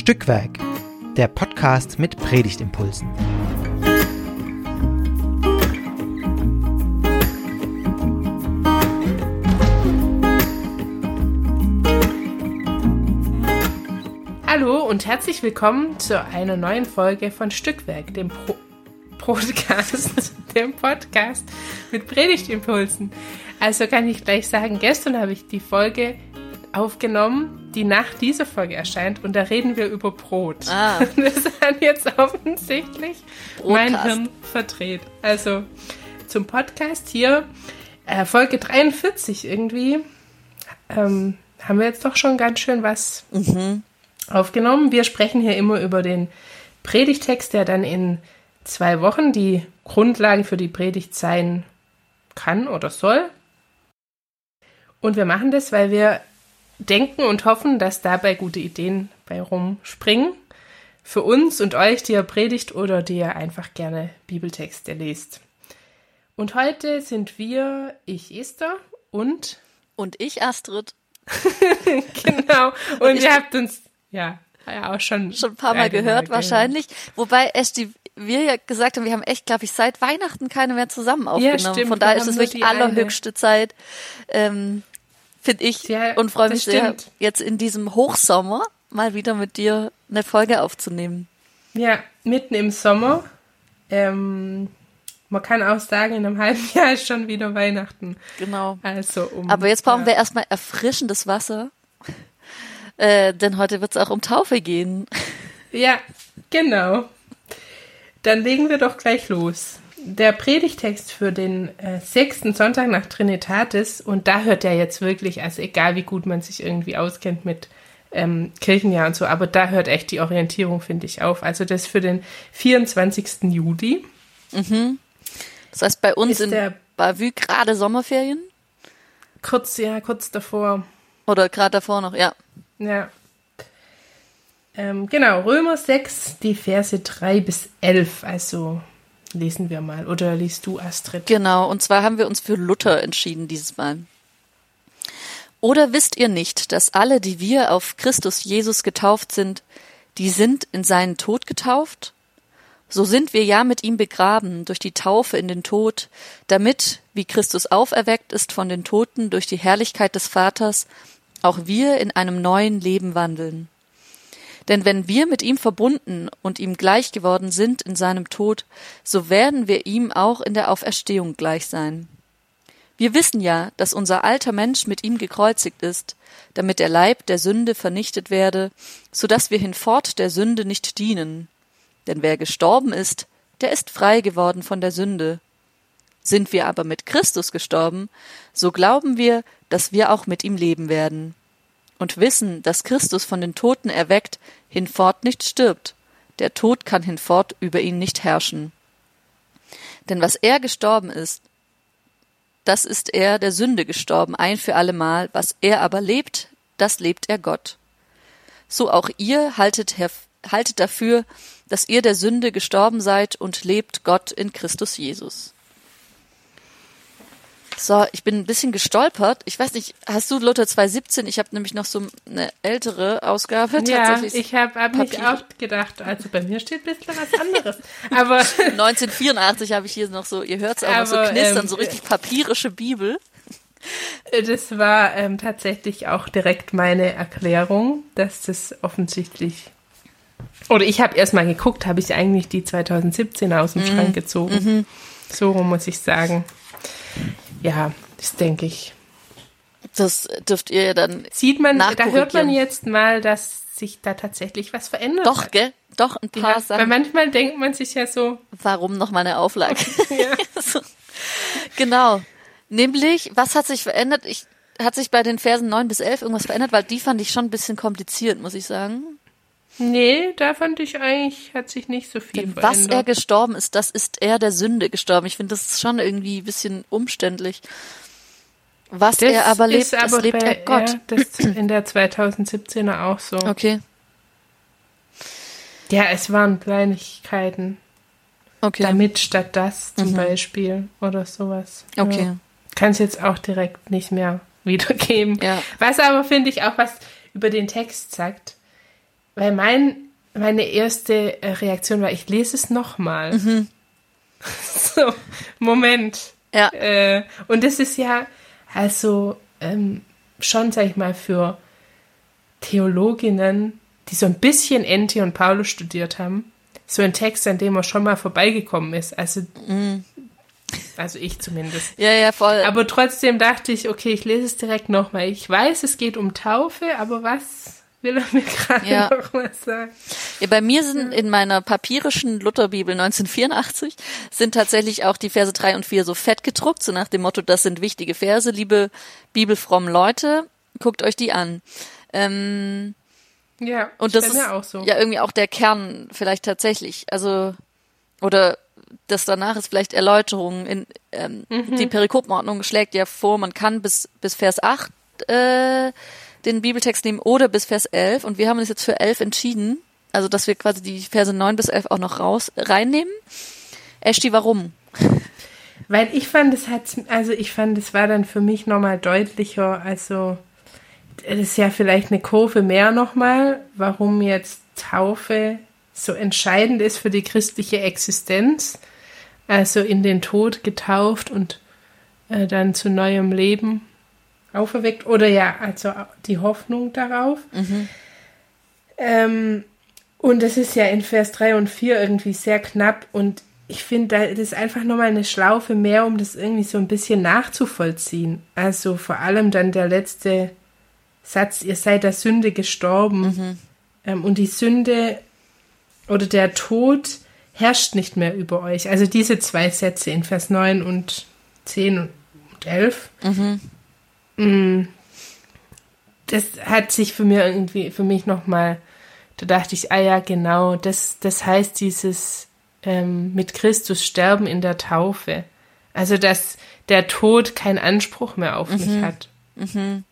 Stückwerk, der Podcast mit Predigtimpulsen. Hallo und herzlich willkommen zu einer neuen Folge von Stückwerk, dem Pro Podcast, dem Podcast mit Predigtimpulsen. Also kann ich gleich sagen, gestern habe ich die Folge aufgenommen, die nach dieser Folge erscheint und da reden wir über Brot. Ah. Das hat jetzt offensichtlich mein Broadcast. Hirn verdreht. Also zum Podcast hier, äh, Folge 43 irgendwie, ähm, haben wir jetzt doch schon ganz schön was aufgenommen. Wir sprechen hier immer über den Predigtext, der dann in zwei Wochen die Grundlage für die Predigt sein kann oder soll. Und wir machen das, weil wir denken und hoffen, dass dabei gute Ideen bei rumspringen. Für uns und euch, die ihr predigt oder die ihr einfach gerne Bibeltexte lest. Und heute sind wir, ich Esther und Und ich, Astrid, genau. Und ich- ihr habt uns ja, ja auch schon schon ein paar Mal gehört Mal wahrscheinlich. Wobei, Esti, wir ja gesagt haben, wir haben echt, glaube ich, seit Weihnachten keine mehr zusammen aufgenommen. stimmt, Von daher ist es wirklich allerhöchste Zeit, ähm, finde ich. Ja, und freue mich sehr, stimmt. jetzt in diesem Hochsommer mal wieder mit dir eine Folge aufzunehmen. Ja, mitten im Sommer. Ähm, man kann auch sagen, in einem halben Jahr ist schon wieder Weihnachten. Genau. Also um. Aber jetzt brauchen ja. wir erstmal erfrischendes Wasser. Äh, denn heute wird es auch um Taufe gehen. Ja, genau. Dann legen wir doch gleich los. Der Predigtext für den äh, sechsten Sonntag nach Trinitatis, und da hört ja jetzt wirklich, also egal wie gut man sich irgendwie auskennt mit ähm, Kirchenjahr und so, aber da hört echt die Orientierung, finde ich, auf. Also das für den 24. Juli. Das heißt, bei uns in Bavü gerade Sommerferien. Kurz, ja, kurz davor. Oder gerade davor noch, ja. Ja. Ähm, genau, Römer 6, die Verse 3 bis 11. Also lesen wir mal. Oder liest du, Astrid? Genau, und zwar haben wir uns für Luther entschieden dieses Mal. Oder wisst ihr nicht, dass alle, die wir auf Christus Jesus getauft sind, die sind in seinen Tod getauft? So sind wir ja mit ihm begraben durch die Taufe in den Tod, damit, wie Christus auferweckt ist von den Toten durch die Herrlichkeit des Vaters, auch wir in einem neuen Leben wandeln. Denn wenn wir mit ihm verbunden und ihm gleich geworden sind in seinem Tod, so werden wir ihm auch in der Auferstehung gleich sein. Wir wissen ja, dass unser alter Mensch mit ihm gekreuzigt ist, damit der Leib der Sünde vernichtet werde, so dass wir hinfort der Sünde nicht dienen. Denn wer gestorben ist, der ist frei geworden von der Sünde. Sind wir aber mit Christus gestorben, so glauben wir, dass wir auch mit ihm leben werden und wissen, dass Christus von den Toten erweckt hinfort nicht stirbt. Der Tod kann hinfort über ihn nicht herrschen. Denn was er gestorben ist, das ist er der Sünde gestorben, ein für allemal, was er aber lebt, das lebt er Gott. So auch ihr haltet, haltet dafür, dass ihr der Sünde gestorben seid und lebt Gott in Christus Jesus. So, ich bin ein bisschen gestolpert. Ich weiß nicht, hast du Luther 217? Ich habe nämlich noch so eine ältere Ausgabe Ja, ich habe hab mich auch gedacht, also bei mir steht ein bisschen was anderes. Aber 1984 habe ich hier noch so, ihr hört es auch noch so knistern, ähm, so richtig papierische Bibel. das war ähm, tatsächlich auch direkt meine Erklärung, dass das offensichtlich. Oder ich habe erst mal geguckt, habe ich eigentlich die 2017 aus Mhm. dem Schrank gezogen. So rum muss ich sagen. Ja, das denke ich. Das dürft ihr ja dann Sieht man, da hört man jetzt mal, dass sich da tatsächlich was verändert doch, hat. gell? Doch, ein paar Ja, weil Sachen. manchmal denkt man sich ja so, Warum noch mal eine Auflage? ja, so. Genau. Nämlich, was hat sich verändert? Ich, hat sich bei den Versen 9 bis 11 irgendwas verändert? Weil die fand ich schon ein bisschen kompliziert, muss ich sagen. Nee, da fand ich eigentlich, hat sich nicht so viel Denn was er verändert. gestorben ist, das ist er der Sünde gestorben. Ich finde, das ist schon irgendwie ein bisschen umständlich. Was Das er aber lebt, ist das aber lebt er Gott. Ja, das ist in der 2017er auch so. Okay, Ja, es waren Kleinigkeiten. okay. Damit statt das zum Beispiel oder sowas. Okay. Ja. Kann es jetzt auch direkt nicht mehr wiedergeben. Ja. Was aber, finde ich, auch was über den Text sagt. Weil mein, meine erste äh, Reaktion war, ich lese es nochmal. Mhm. So, Moment. Ja. Äh, und das ist ja also ähm, schon, sag ich mal, für Theologinnen, die so ein bisschen Enti und Paulus studiert haben, so ein Text, an dem man schon mal vorbeigekommen ist. Also, mm. also ich zumindest. Ja, ja, voll. Aber trotzdem dachte ich, okay, ich lese es direkt nochmal. Ich weiß, es geht um Taufe, aber was will er mir gerade ja. noch mal sagen? Ja, bei mir sind in meiner papierischen Lutherbibel 1984 sind tatsächlich auch die Verse drei und vier so fett gedruckt, so nach dem Motto, das sind wichtige Verse, liebe bibelfrommen Leute, guckt euch die an. Ähm, ja, und das ist auch so. ja irgendwie auch der Kern vielleicht tatsächlich. Also oder das danach ist vielleicht Erläuterung. In, ähm, mhm. Die Perikopenordnung schlägt ja vor, man kann bis bis Vers 8 äh, den Bibeltext nehmen oder bis Vers 11 und wir haben uns jetzt für 11 entschieden. Also dass wir quasi die Verse 9 bis 11 auch noch raus reinnehmen. Eshti, warum? Weil ich fand, es hat, also ich fand, es war dann für mich nochmal deutlicher, also das ist ja vielleicht eine Kurve mehr nochmal, warum jetzt Taufe so entscheidend ist für die christliche Existenz. Also in den Tod getauft und äh, dann zu neuem Leben auferweckt. Oder ja, also die Hoffnung darauf. Mhm. Ähm, und das ist ja in Vers 3 und 4 irgendwie sehr knapp. Und ich finde, das ist einfach nochmal eine Schlaufe mehr, um das irgendwie so ein bisschen nachzuvollziehen. Also vor allem dann der letzte Satz, ihr seid der Sünde gestorben. Mhm. Ähm, und die Sünde oder der Tod herrscht nicht mehr über euch. Also diese zwei Sätze in Vers 9 und 10 und 11. Mhm. Mm. Das hat sich für mir irgendwie, für mich nochmal, da dachte ich, ah ja, genau, das, das heißt dieses ähm, mit Christus sterben in der Taufe. Also, dass der Tod keinen Anspruch mehr auf mhm. mich hat. Mhm.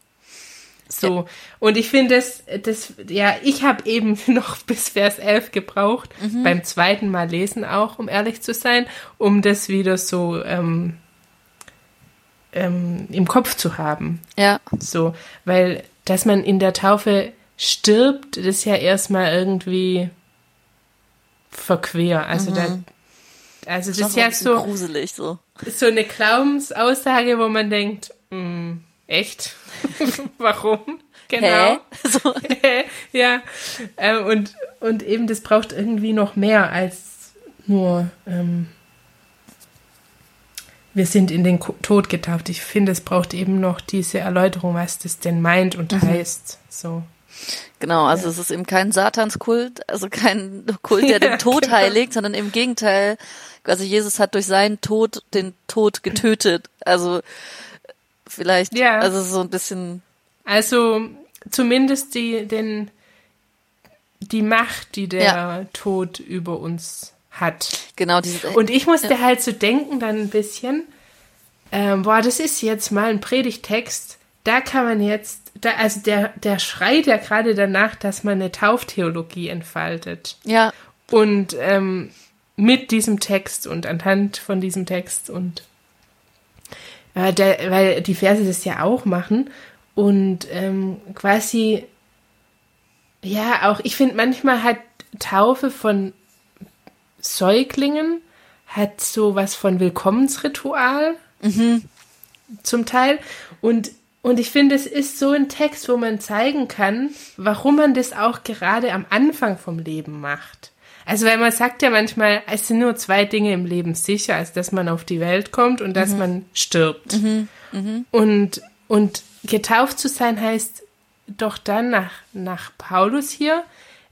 So. Ja. Und ich finde das, das, ja, ich habe eben noch bis Vers 11 gebraucht, mhm. beim zweiten Mal lesen auch, um ehrlich zu sein, um das wieder so ähm, ähm, im Kopf zu haben. Ja. So, weil, dass man in der Taufe stirbt, das ist ja erstmal irgendwie verquer. Also mhm. da, also das, das ist ja so gruselig so. So eine Glaubensaussage, wo man denkt, mh, hm, Echt? Warum? Genau. So. ja. Ähm, und, und eben, das braucht irgendwie noch mehr als nur, ähm, wir sind in den Tod getauft. Ich finde, es braucht eben noch diese Erläuterung, was das denn meint und mhm. heißt. So. Genau, also ja. es ist eben kein Satanskult, also kein Kult, der den Tod genau. heiligt, sondern im Gegenteil, also Jesus hat durch seinen Tod den Tod getötet. Also vielleicht. Ja. Also so ein bisschen. Also zumindest die, den, die Macht, die der ja. Tod über uns hat. Genau, diese, Und ich musste ja. halt so denken dann ein bisschen, ähm, boah, das ist jetzt mal ein Predigtext, da kann man jetzt, da, also der, der schreit ja gerade danach, dass man eine Tauftheologie entfaltet. Ja. Und ähm, mit diesem Text und anhand von diesem Text und äh, der, weil die Verse das ja auch machen und ähm, quasi, ja, auch ich finde manchmal hat Taufe von Säuglingen hat so was von Willkommensritual mhm. zum Teil und und ich finde, es ist so ein Text, wo man zeigen kann, warum man das auch gerade am Anfang vom Leben macht. Also weil man sagt ja manchmal, es sind nur zwei Dinge im Leben sicher, als dass man auf die Welt kommt und dass mhm. man stirbt. Mhm. Mhm. Und, und getauft zu sein heißt doch dann nach, nach Paulus hier,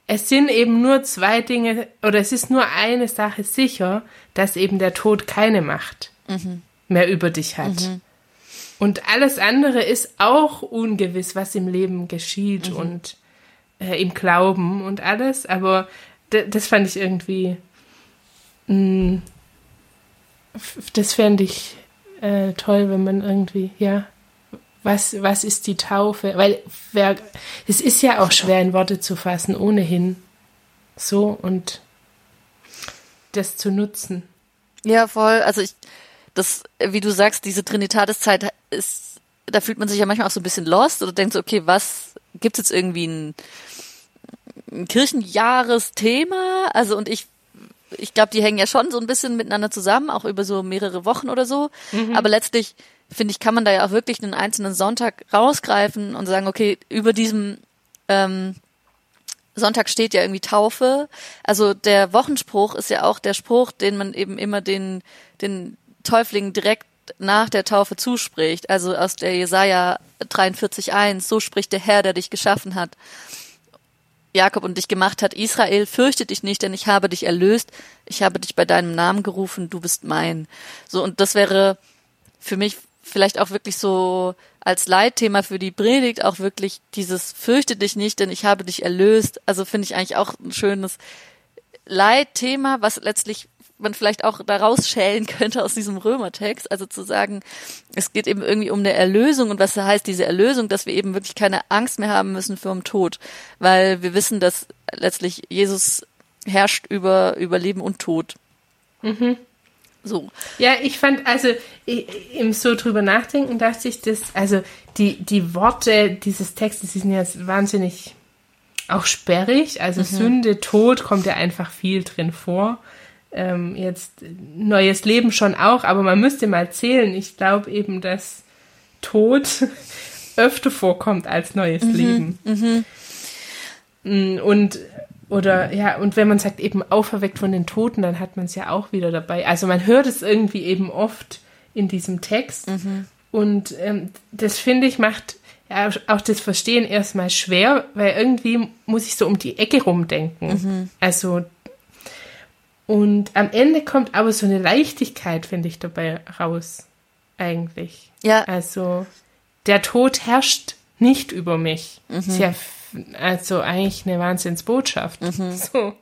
es sind eben nur zwei Dinge, oder es ist nur eine Sache sicher, dass eben der Tod keine Macht mhm. mehr über dich hat. Mhm. Und alles andere ist auch ungewiss, was im Leben geschieht mhm. und äh, im Glauben und alles, aber das fand ich irgendwie. Mh, mm, das fände ich äh, toll, wenn man irgendwie, ja, was, was ist die Taufe? Weil wer, es ist ja auch schwer in Worte zu fassen, ohnehin. So und das zu nutzen. Ja, voll. Also ich, das, wie du sagst, diese Trinitatiszeit ist, da fühlt man sich ja manchmal auch so ein bisschen lost oder denkt so, okay, was, gibt es jetzt irgendwie ein ein Kirchenjahresthema. Also und ich ich glaube, die hängen ja schon so ein bisschen miteinander zusammen, auch über so mehrere Wochen oder so. Mhm. Aber letztlich, finde ich, kann man da ja auch wirklich einen einzelnen Sonntag rausgreifen und sagen, okay, über diesem ähm, Sonntag steht ja irgendwie Taufe. Also der Wochenspruch ist ja auch der Spruch, den man eben immer den, den Täuflingen direkt nach der Taufe zuspricht. Also aus der Jesaja 43,1, so spricht der Herr, der dich geschaffen hat. Jakob und dich gemacht hat, Israel, fürchte dich nicht, denn ich habe dich erlöst, ich habe dich bei deinem Namen gerufen, du bist mein. So, und das wäre für mich vielleicht auch wirklich so als Leitthema für die Predigt auch wirklich dieses fürchte dich nicht, denn ich habe dich erlöst. Also finde ich eigentlich auch ein schönes Leitthema, was letztlich man vielleicht auch daraus schälen könnte aus diesem Römertext, also zu sagen, es geht eben irgendwie um eine Erlösung und was heißt diese Erlösung, dass wir eben wirklich keine Angst mehr haben müssen vor dem Tod, weil wir wissen, dass letztlich Jesus herrscht über, über Leben und Tod. Mhm. So. Ja, ich fand, also im so drüber nachdenken, dachte ich, dass, also die, die Worte dieses Textes, die sind jetzt wahnsinnig auch sperrig. Also mhm. Sünde, Tod kommt ja einfach viel drin vor ähm, jetzt neues Leben schon auch, aber man müsste mal zählen. Ich glaube eben, dass Tod öfter vorkommt als neues mhm, Leben. Mhm. Mm, und oder ja, und wenn man sagt eben auferweckt von den Toten, dann hat man es ja auch wieder dabei. Also man hört es irgendwie eben oft in diesem Text. Mhm. Und ähm, das finde ich macht ja auch das Verstehen erstmal schwer, weil irgendwie muss ich so um die Ecke rumdenken. Mhm. Also und am Ende kommt aber so eine Leichtigkeit, finde ich, dabei raus. Eigentlich. Ja. Also, der Tod herrscht nicht über mich. Mhm. Ist ja also eigentlich eine Wahnsinnsbotschaft. Mhm. So.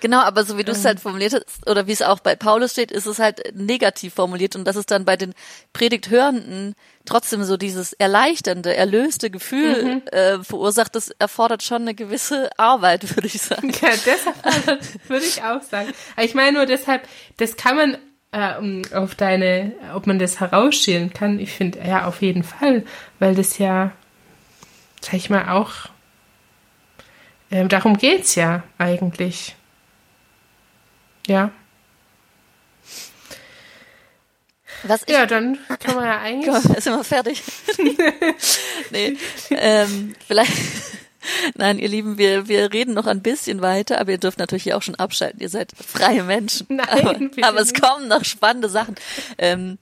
Genau, aber so wie du es halt formuliert hast, oder wie es auch bei Paulus steht, ist es halt negativ formuliert und das ist dann bei den Predigthörenden trotzdem so dieses erleichternde, erlöste Gefühl mhm. äh, verursacht, das erfordert schon eine gewisse Arbeit, würde ich sagen. Ja, erfordert, würde ich auch sagen. Aber ich meine nur deshalb, das kann man äh, auf deine, ob man das herausschälen kann, ich finde, ja, auf jeden Fall, weil das ja, sag ich mal, auch ähm, darum geht's ja eigentlich. Ja. Was ja, dann kann man ja eigentlich. Komm, ist immer fertig. nee, ähm, vielleicht. Nein, ihr Lieben, wir, wir reden noch ein bisschen weiter, aber ihr dürft natürlich hier auch schon abschalten. Ihr seid freie Menschen. Nein, aber, aber es kommen noch spannende Sachen. Ähm,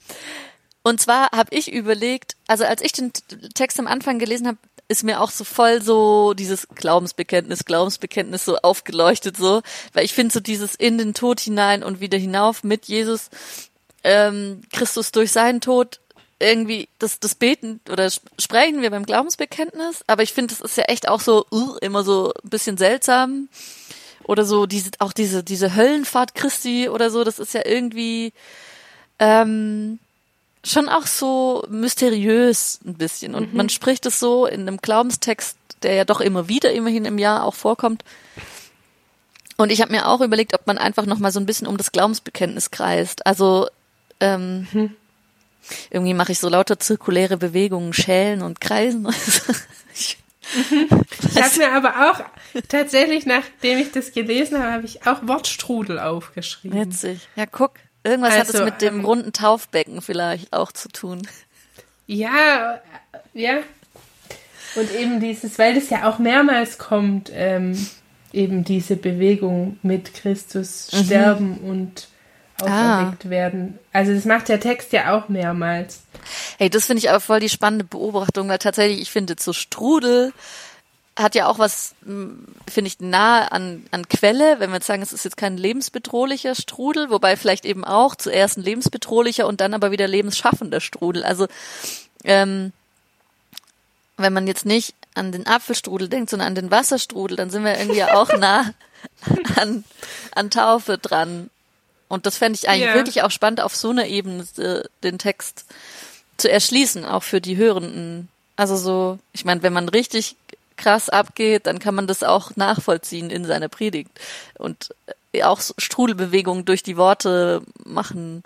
und zwar habe ich überlegt, also als ich den Text am Anfang gelesen habe, ist mir auch so voll so dieses Glaubensbekenntnis, Glaubensbekenntnis so aufgeleuchtet so, weil ich finde so dieses in den Tod hinein und wieder hinauf mit Jesus, ähm, Christus durch seinen Tod irgendwie das das beten oder sprechen wir beim Glaubensbekenntnis, aber ich finde das ist ja echt auch so uh, immer so ein bisschen seltsam. Oder so diese auch diese diese Höllenfahrt Christi oder so, das ist ja irgendwie ähm, schon auch so mysteriös ein bisschen. Und mhm. man spricht es so in einem Glaubenstext, der ja doch immer wieder, immerhin im Jahr auch vorkommt. Und ich habe mir auch überlegt, ob man einfach noch mal so ein bisschen um das Glaubensbekenntnis kreist. Also ähm, mhm. irgendwie mache ich so lauter zirkuläre Bewegungen, Schälen und Kreisen. ich ich habe mir aber auch tatsächlich, nachdem ich das gelesen habe, habe ich auch Wortstrudel aufgeschrieben. Witzig. Ja, guck. Irgendwas also, hat es also, mit dem ähm, runden Taufbecken vielleicht auch zu tun. Ja, ja. Und eben dieses, weil das ja auch mehrmals kommt, ähm, eben diese Bewegung mit Christus mhm. sterben und auferweckt ah. werden. Also das macht der Text ja auch mehrmals. Hey, das finde ich aber voll die spannende Beobachtung, weil tatsächlich, ich finde, zu Strudel hat ja auch was, hm, finde ich, nahe an, an Quelle, wenn wir jetzt sagen, es ist jetzt kein lebensbedrohlicher Strudel, wobei vielleicht eben auch zuerst ein lebensbedrohlicher und dann aber wieder lebensschaffender Strudel. Also ähm, wenn man jetzt nicht an den Apfelstrudel denkt, sondern an den Wasserstrudel, dann sind wir irgendwie auch nah an, an Taufe dran. Und das fände ich eigentlich yeah. wirklich auch spannend, auf so einer Ebene äh, den Text zu erschließen, auch für die Hörenden. Also so, ich meine, wenn man richtig krass abgeht, dann kann man das auch nachvollziehen in seiner Predigt und äh, auch Strudelbewegungen durch die Worte machen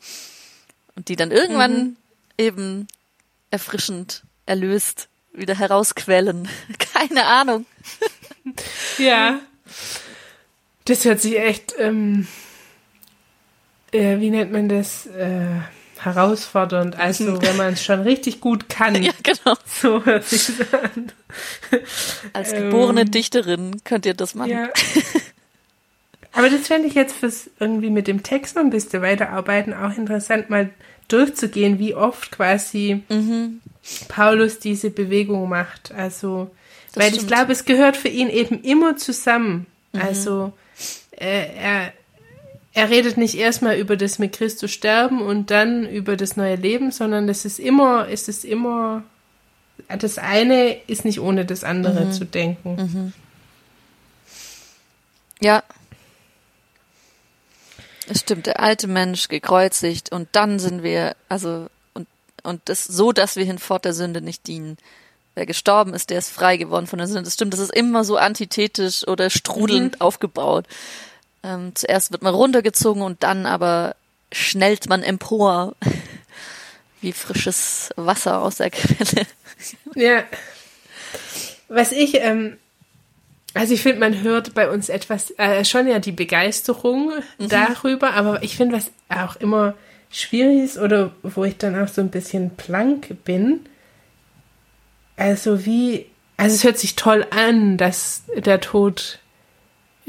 und die dann irgendwann mhm. eben erfrischend, erlöst wieder herausquellen. Keine Ahnung. Ja. Das hört sich echt, ähm, äh, wie nennt man das? Äh, herausfordernd. Also, wenn man es schon richtig gut kann. Ja, genau. So hört sich das an. Als geborene ähm, Dichterin könnt ihr das machen. Ja. Aber das fände ich jetzt fürs irgendwie mit dem Text noch ein bisschen weiterarbeiten auch interessant, mal durchzugehen, wie oft quasi mhm. Paulus diese Bewegung macht. Also, das weil stimmt. ich glaube, es gehört für ihn eben immer zusammen. Mhm. Also, äh, er, er redet nicht erstmal über das mit Christus sterben und dann über das neue Leben, sondern es ist immer, es ist immer, das eine ist nicht ohne das andere mhm. zu denken. Mhm. Ja, es stimmt, der alte Mensch gekreuzigt und dann sind wir, also, und, und das so, dass wir hinfort der Sünde nicht dienen. Wer gestorben ist, der ist frei geworden von der Sünde. Das stimmt, das ist immer so antithetisch oder strudelnd mhm. aufgebaut. Ähm, zuerst wird man runtergezogen und dann aber schnellt man empor. Wie frisches Wasser aus der Quelle. Ja. Was ich ähm, also ich finde, man hört bei uns etwas, äh, schon ja die Begeisterung mhm. darüber, aber ich finde, was auch immer schwierig ist oder wo ich dann auch so ein bisschen plank bin, also wie, also es hört sich toll an, dass der Tod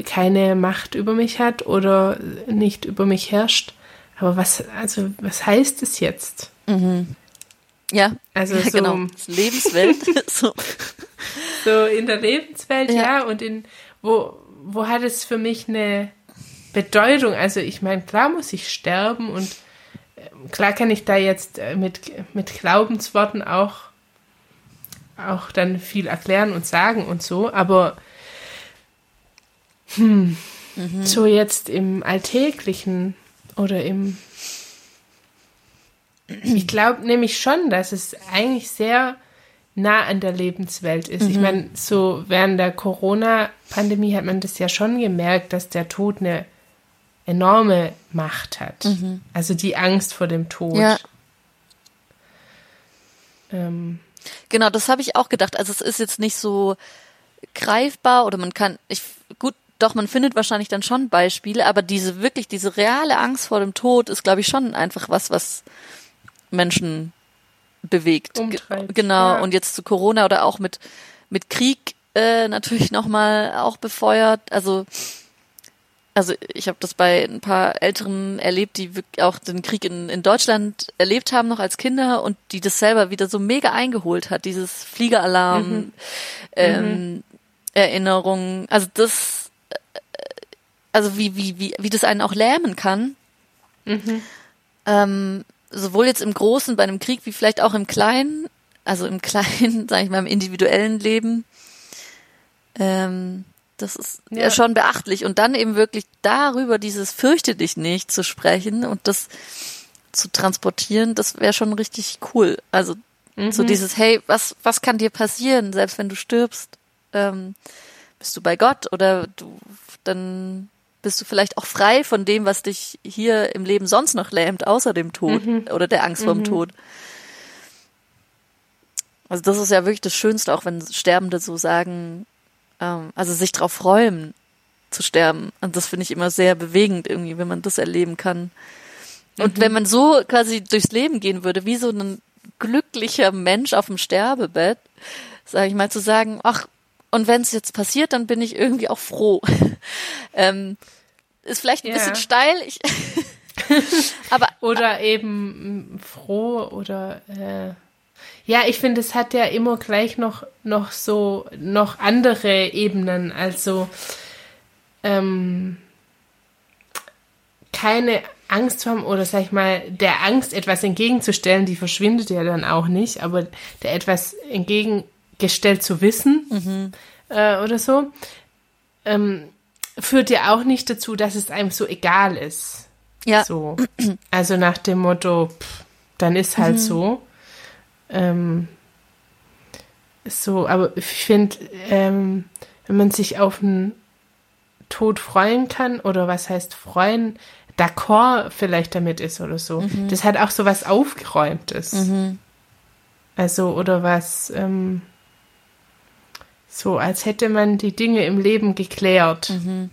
keine Macht über mich hat oder nicht über mich herrscht, aber was, also was heißt es jetzt? Mhm. Ja, also ja, so, genau. Lebenswelt. so. so in der Lebenswelt, ja, ja und in wo, wo hat es für mich eine Bedeutung? Also ich meine, klar muss ich sterben und ähm, klar kann ich da jetzt äh, mit, mit Glaubensworten auch, auch dann viel erklären und sagen und so, aber hm, mhm. so jetzt im Alltäglichen oder im ich glaube nämlich schon, dass es eigentlich sehr nah an der Lebenswelt ist. Mhm. Ich meine, so während der Corona-Pandemie hat man das ja schon gemerkt, dass der Tod eine enorme Macht hat. Mhm. Also die Angst vor dem Tod. Ja. Ähm. Genau, das habe ich auch gedacht. Also es ist jetzt nicht so greifbar oder man kann, ich, gut, doch, man findet wahrscheinlich dann schon Beispiele, aber diese wirklich, diese reale Angst vor dem Tod ist, glaube ich, schon einfach was, was Menschen bewegt. Umtreibt, genau. Ja. Und jetzt zu Corona oder auch mit, mit Krieg äh, natürlich nochmal auch befeuert. Also, also ich habe das bei ein paar Älteren erlebt, die auch den Krieg in, in Deutschland erlebt haben, noch als Kinder und die das selber wieder so mega eingeholt hat, dieses Fliegeralarm, mhm. Ähm, mhm. Erinnerungen. Also das, also wie, wie, wie, wie das einen auch lähmen kann. Mhm. Ähm, sowohl jetzt im Großen bei einem Krieg wie vielleicht auch im Kleinen, also im Kleinen, sage ich mal, im individuellen Leben. Ähm, das ist ja. schon beachtlich. Und dann eben wirklich darüber dieses Fürchte dich nicht zu sprechen und das zu transportieren, das wäre schon richtig cool. Also mhm. so dieses, hey, was, was kann dir passieren, selbst wenn du stirbst? Ähm, bist du bei Gott oder du dann bist du vielleicht auch frei von dem, was dich hier im Leben sonst noch lähmt, außer dem Tod mhm. oder der Angst mhm. vorm Tod. Also das ist ja wirklich das Schönste, auch wenn Sterbende so sagen, ähm, also sich darauf freuen zu sterben. Und das finde ich immer sehr bewegend irgendwie, wenn man das erleben kann. Und mhm. wenn man so quasi durchs Leben gehen würde, wie so ein glücklicher Mensch auf dem Sterbebett, sage ich mal, zu sagen, ach, und wenn es jetzt passiert, dann bin ich irgendwie auch froh. ähm, ist vielleicht ein ja. bisschen steil. Ich aber oder eben froh oder äh, ja, ich finde, es hat ja immer gleich noch noch so noch andere Ebenen. Also ähm, keine Angst zu haben oder sag ich mal, der Angst etwas entgegenzustellen, die verschwindet ja dann auch nicht, aber der etwas entgegengestellt zu wissen mhm. äh, oder so. Ähm, führt ja auch nicht dazu, dass es einem so egal ist. Ja. So. Also nach dem Motto, pff, dann ist halt mhm. so. Ähm, so, aber ich finde, ähm, wenn man sich auf einen Tod freuen kann, oder was heißt freuen, d'accord vielleicht damit ist oder so, mhm. das hat auch so was Aufgeräumtes. Mhm. Also, oder was, ähm, So, als hätte man die Dinge im Leben geklärt. Mhm.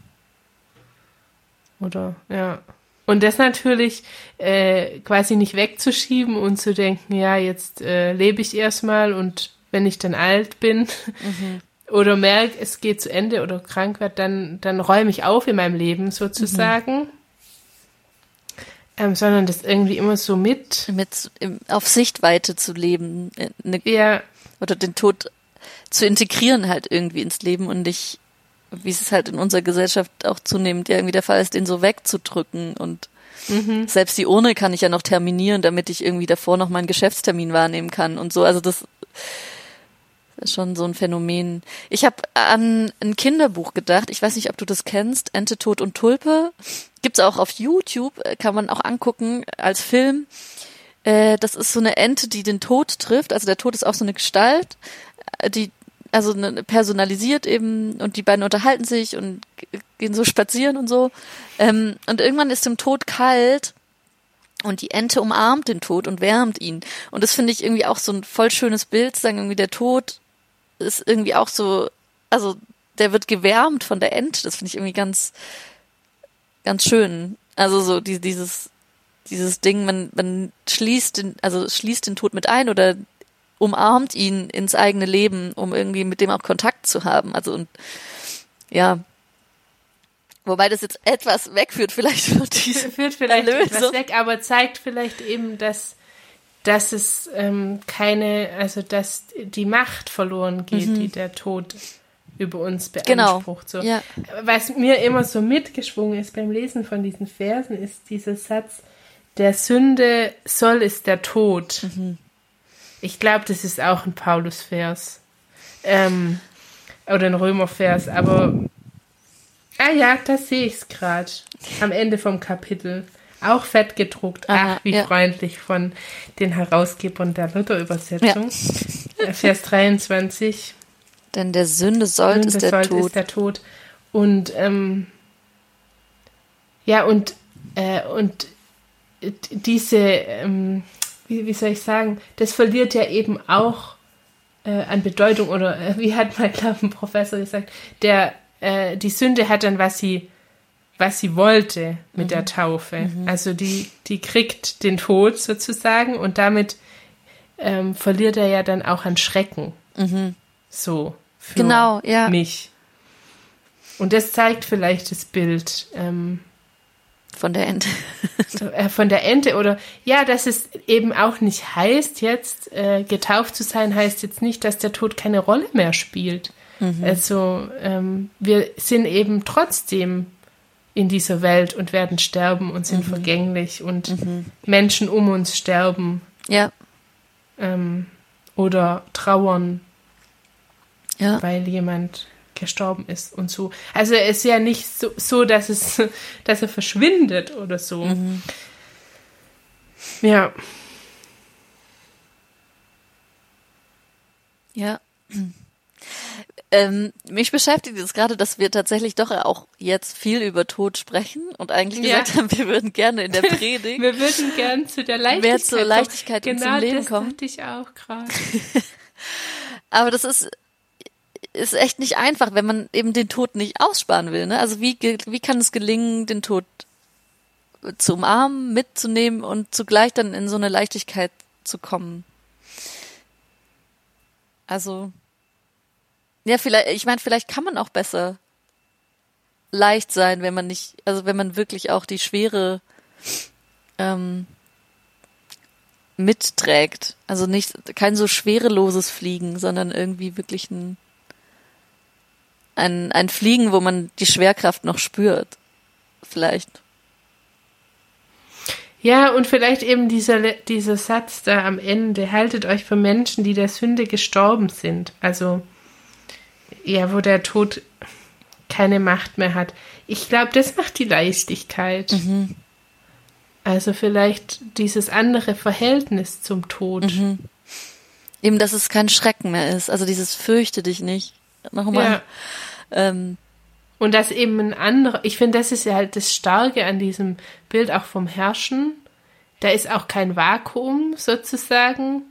Oder, ja. Und das natürlich äh, quasi nicht wegzuschieben und zu denken, ja, jetzt äh, lebe ich erstmal und wenn ich dann alt bin mhm. oder merke, es geht zu Ende oder krank wird, dann, dann räume ich auf in meinem Leben sozusagen. Mhm. Ähm, sondern das irgendwie immer so mit. Mit auf Sichtweite zu leben. Eine, ja. Oder den Tod zu integrieren halt irgendwie ins Leben und nicht wie es halt in unserer Gesellschaft auch zunehmend ja irgendwie der Fall ist, den so wegzudrücken und mhm. selbst die Urne kann ich ja noch terminieren, damit ich irgendwie davor noch meinen Geschäftstermin wahrnehmen kann und so. Also das ist schon so ein Phänomen. Ich habe an ein Kinderbuch gedacht. Ich weiß nicht, ob du das kennst. Ente, Tod und Tulpe. Gibt's auch auf YouTube. Kann man auch angucken als Film. Äh, das ist so eine Ente, die den Tod trifft. Also der Tod ist auch so eine Gestalt, äh, die also ne, personalisiert eben und die beiden unterhalten sich und gehen so spazieren und so. Ähm, und irgendwann ist dem Tod kalt und die Ente umarmt den Tod und wärmt ihn. Und das finde ich irgendwie auch so ein voll schönes Bild, sagen irgendwie der Tod ist irgendwie auch so, also der wird gewärmt von der Ente. Das finde ich irgendwie ganz, ganz schön. Also so die, dieses, dieses Ding, man, man schließt den, also schließt den Tod mit ein oder umarmt ihn ins eigene Leben, um irgendwie mit dem auch Kontakt zu haben. Also und ja, Wobei das jetzt etwas wegführt, vielleicht von diesem Führt vielleicht Lösung. etwas weg, aber zeigt vielleicht eben, dass, dass es ähm, keine, also dass die Macht verloren geht, mhm. die der Tod über uns genau. beansprucht. Genau. So. Ja. Was mir immer so mitgeschwungen ist beim Lesen von diesen Versen, ist dieser Satz, der Sünde soll ist der Tod. Mhm. Ich glaube, das ist auch ein Paulus-Vers. Ähm, oder ein Römer-Vers, aber ah ja, da sehe ich es gerade. Am Ende vom Kapitel. Auch fett gedruckt. Ach, wie ja. freundlich von den Herausgebern der Luther-Übersetzung. Ja. Äh, Vers 23. Denn der Sünde sollt ist der sollt Tod. ist der Tod. Und ähm, ja, und, äh, und diese ähm, wie, wie soll ich sagen, das verliert ja eben auch äh, an Bedeutung oder äh, wie hat mein glaube ein Professor gesagt, der äh, die Sünde hat dann was sie was sie wollte mit mhm. der Taufe. Mhm. Also die die kriegt den Tod sozusagen und damit ähm, verliert er ja dann auch an Schrecken. Mhm. So für genau, ja. mich. Und das zeigt vielleicht das Bild. Ähm, von der Ente. Äh, von der Ente oder ja, dass es eben auch nicht heißt, jetzt äh, getauft zu sein, heißt jetzt nicht, dass der Tod keine Rolle mehr spielt. Mhm. Also ähm, wir sind eben trotzdem in dieser Welt und werden sterben und sind mhm. vergänglich und mhm. Menschen um uns sterben. Ja. Ähm, oder trauern, ja. weil jemand gestorben ist und so. Also es ist ja nicht so, so dass es, dass er verschwindet oder so. Mhm. Ja. Ja. Ähm, mich beschäftigt es gerade, dass wir tatsächlich doch auch jetzt viel über Tod sprechen und eigentlich gesagt ja. haben, wir würden gerne in der Predigt. wir würden gerne zu der Leichtigkeit, mehr zur Leichtigkeit genau, zum Leben das kommen. Ich auch gerade. Aber das ist ist echt nicht einfach, wenn man eben den Tod nicht aussparen will. Ne? Also wie, wie kann es gelingen, den Tod zu umarmen, mitzunehmen und zugleich dann in so eine Leichtigkeit zu kommen? Also, ja, vielleicht, ich meine, vielleicht kann man auch besser leicht sein, wenn man nicht, also wenn man wirklich auch die Schwere ähm, mitträgt. Also nicht kein so schwereloses Fliegen, sondern irgendwie wirklich ein ein, ein Fliegen, wo man die Schwerkraft noch spürt. Vielleicht. Ja, und vielleicht eben dieser, dieser Satz da am Ende, haltet euch für Menschen, die der Sünde gestorben sind. Also, ja, wo der Tod keine Macht mehr hat. Ich glaube, das macht die Leichtigkeit. Mhm. Also vielleicht dieses andere Verhältnis zum Tod. Mhm. Eben, dass es kein Schrecken mehr ist. Also dieses fürchte dich nicht. Nochmal. Ja. Ähm, und das eben ein anderer, ich finde, das ist ja halt das Starke an diesem Bild auch vom Herrschen. Da ist auch kein Vakuum sozusagen,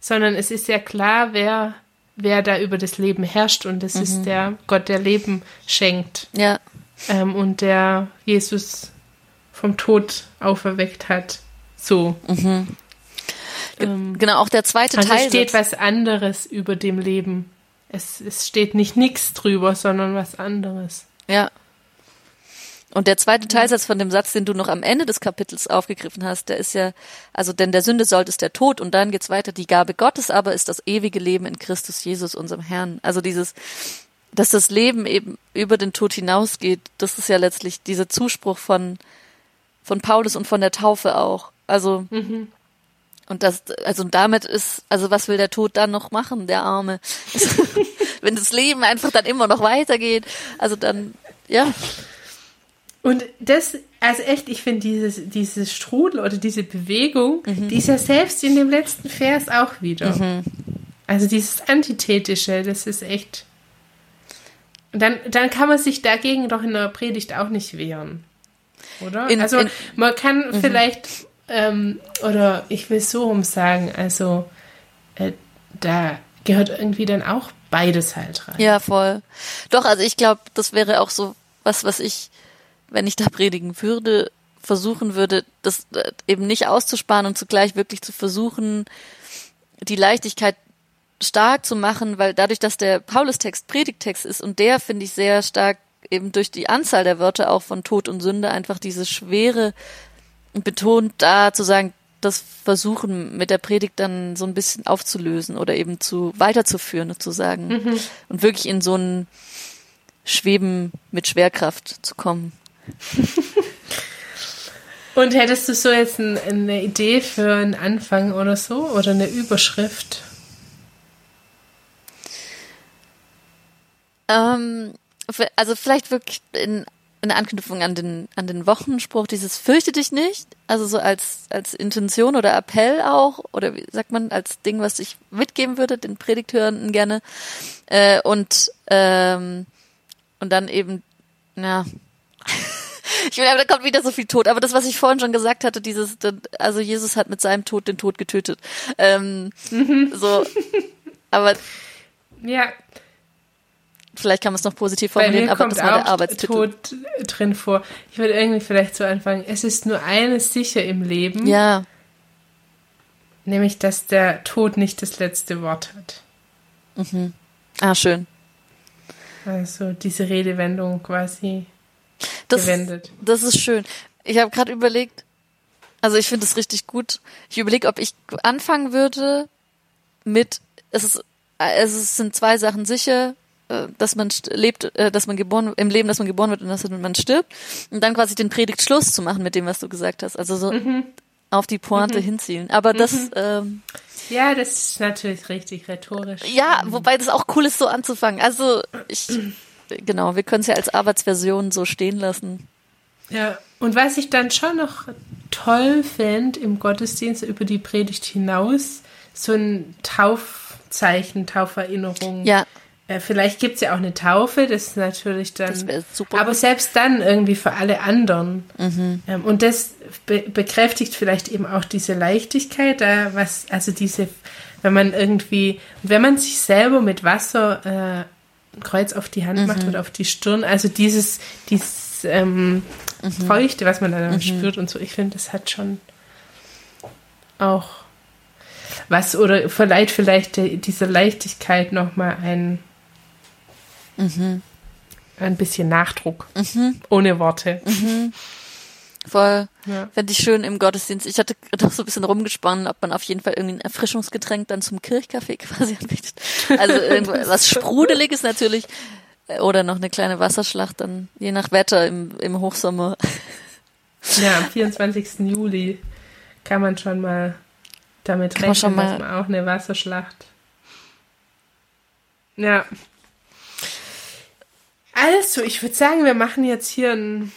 sondern es ist ja klar, wer, wer da über das Leben herrscht und das ist der Gott, der Leben schenkt Ja. ähm, und der Jesus vom Tod auferweckt hat. So. Ähm, Genau, auch der zweite also Teil. steht was anderes über dem Leben. Es, es steht nicht nichts drüber, sondern was anderes. Ja. Und der zweite Teilsatz von dem Satz, den du noch am Ende des Kapitels aufgegriffen hast, der ist ja, also denn der Sünde sollte ist der Tod und dann geht's weiter, die Gabe Gottes aber ist das ewige Leben in Christus Jesus, unserem Herrn. Also dieses, dass das Leben eben über den Tod hinausgeht, das ist ja letztlich dieser Zuspruch von, von Paulus und von der Taufe auch. Also, und das, also damit ist, also was will der Tod dann noch machen, der Arme? Wenn das Leben einfach dann immer noch weitergeht, also dann, ja, Und das, also echt, ich finde dieses, dieses Strudel oder diese Bewegung, die ist ja selbst in dem letzten Vers auch wieder. Also dieses Antithetische, das ist echt. Und dann, dann kann man sich dagegen doch in der Predigt auch nicht wehren. Oder? In- also in- man kann vielleicht, ähm, oder ich will so rum sagen, also äh, da gehört irgendwie dann auch beides halt rein. Ja, voll. Doch, also ich glaube, das wäre auch so was, was ich, wenn ich da predigen würde, versuchen würde, das äh, eben nicht auszusparen und zugleich wirklich zu versuchen, die Leichtigkeit stark zu machen, weil dadurch, dass der Paulus-Text Predigtext ist und der finde ich sehr stark eben durch die Anzahl der Wörter auch von Tod und Sünde einfach diese Schwere betont, da zu sagen, das versuchen mit der Predigt dann so ein bisschen aufzulösen oder eben zu weiterzuführen sozusagen und wirklich in so ein Schweben mit Schwerkraft zu kommen. Und hättest du so jetzt ein, eine Idee für einen Anfang oder so? Oder eine Überschrift? Ähm, also vielleicht wirklich in, in Anknüpfung an den, an den Wochenspruch, dieses fürchte dich nicht, also so als, als Intention oder Appell auch, oder wie sagt man, als Ding, was ich mitgeben würde, den Predigthörenden gerne. Äh, und, ähm, und dann eben, ja. Ich will, da kommt wieder so viel Tod. Aber das, was ich vorhin schon gesagt hatte, dieses, also Jesus hat mit seinem Tod den Tod getötet. Ähm, So, aber Ja, vielleicht kann man es noch positiv formulieren, aber das war der Arbeitstitel. Tod drin vor. Ich würde irgendwie vielleicht so anfangen. Es ist nur eines sicher im Leben, Ja, nämlich dass der Tod nicht das letzte Wort hat. ah, schön. Also diese Redewendung quasi Das, gewendet. das ist schön. Ich habe gerade überlegt, also ich finde es richtig gut. Ich überlege, ob ich anfangen würde mit, es ist, äh, es sind zwei Sachen sicher, äh, dass man lebt, äh, dass man geboren, im Leben, dass man geboren wird und dass man stirbt. Und dann quasi den Predigtschluss zu machen mit dem, was du gesagt hast. Also so auf die Pointe hinzielen. Aber das, ähm, Ja, das ist natürlich richtig rhetorisch. Ja, wobei das auch cool ist, so anzufangen. Also ich, genau, wir können es ja als Arbeitsversion so stehen lassen. Ja, und was ich dann schon noch toll fände im Gottesdienst über die Predigt hinaus, so ein Taufzeichen, Tauferinnerung. Ja, Äh, vielleicht gibt es ja auch eine Taufe, das ist natürlich dann. Das wär super. Aber selbst dann irgendwie für alle anderen. Mhm. Ähm, und das be bekräftigt vielleicht eben auch diese Leichtigkeit, da was, also diese, wenn man irgendwie, wenn man sich selber mit Wasser äh, ein Kreuz auf die Hand Mhm. macht oder auf die Stirn, also dieses, dieses ähm, Mhm. Feuchte, was man dann spürt und so, ich finde, das hat schon auch was oder verleiht vielleicht dieser Leichtigkeit nochmal ein, Mhm. ein bisschen Nachdruck. Ohne Worte. voll. Ja. Fände ich schön im Gottesdienst. Ich hatte noch so ein bisschen rumgesponnen, ob man auf jeden Fall irgendwie ein Erfrischungsgetränk dann zum Kirchkaffee quasi anbietet. Also irgendwas Sprudeliges natürlich. Oder noch eine kleine Wasserschlacht, dann je nach Wetter im, im Hochsommer. Ja, am 24. Juli kann man schon mal damit Kann man rechnen, schon mal- dass man auch eine Wasserschlacht. Ja. Also, ich würde sagen, wir machen jetzt hier ein.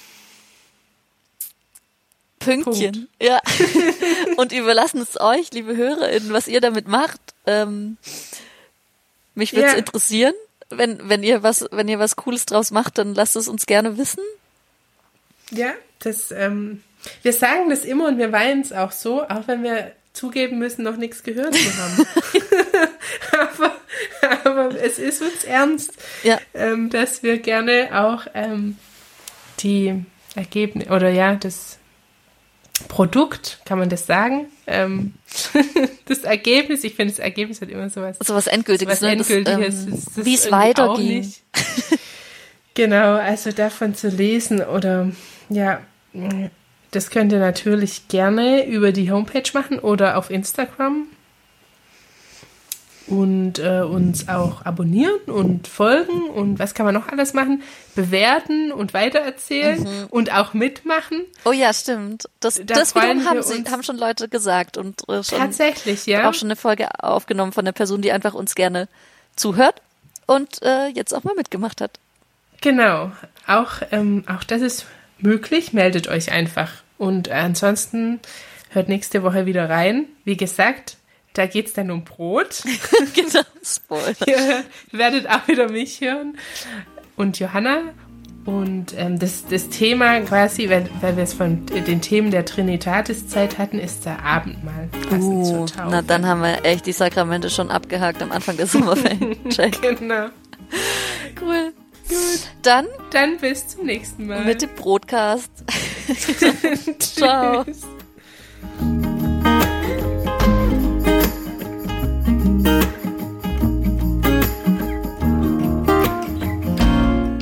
Pünktchen. Ja. Und überlassen es euch, liebe HörerInnen, was ihr damit macht. Ähm, mich würde es Ja. interessieren. Wenn, wenn ihr was, wenn ihr was Cooles draus macht, dann lasst es uns gerne wissen. Ja, das. Ähm, wir sagen das immer und wir weinen es auch so, auch wenn wir zugeben müssen, noch nichts gehört zu haben. es ist uns ernst, Ja. ähm, dass wir gerne auch ähm, die Ergebnisse oder ja, das Produkt, kann man das sagen? Ähm, das Ergebnis, ich finde, das Ergebnis hat immer sowas. So was Endgültiges, was ne? Das, Endgültiges. ähm, wie es weiterging. nicht. genau, also davon zu lesen oder ja, das könnt ihr natürlich gerne über die Homepage machen oder auf Instagram und äh, uns auch abonnieren und folgen und was kann man noch alles machen? Bewerten und weitererzählen Mhm. und auch mitmachen. Oh ja, stimmt. Das, Da das wiederum haben, sie, haben schon Leute gesagt und äh, schon, Tatsächlich, ja. auch schon eine Folge aufgenommen von der Person, die einfach uns gerne zuhört und äh, jetzt auch mal mitgemacht hat. Genau. Auch, ähm, auch das ist möglich. Meldet euch einfach. Und ansonsten hört nächste Woche wieder rein. Wie gesagt, da geht's dann um Brot. genau, Spoiler. Ihr werdet auch wieder mich hören und Johanna. Und ähm, das, das Thema quasi, weil, weil wir es von den Themen der Trinitatis-Zeit hatten, ist der Abendmahl. Uh, na dann haben wir echt die Sakramente schon abgehakt am Anfang der Sommerferien. Genau. Cool. Dann Dann bis zum nächsten Mal. mit dem Broadcast. Ciao. Tschüss.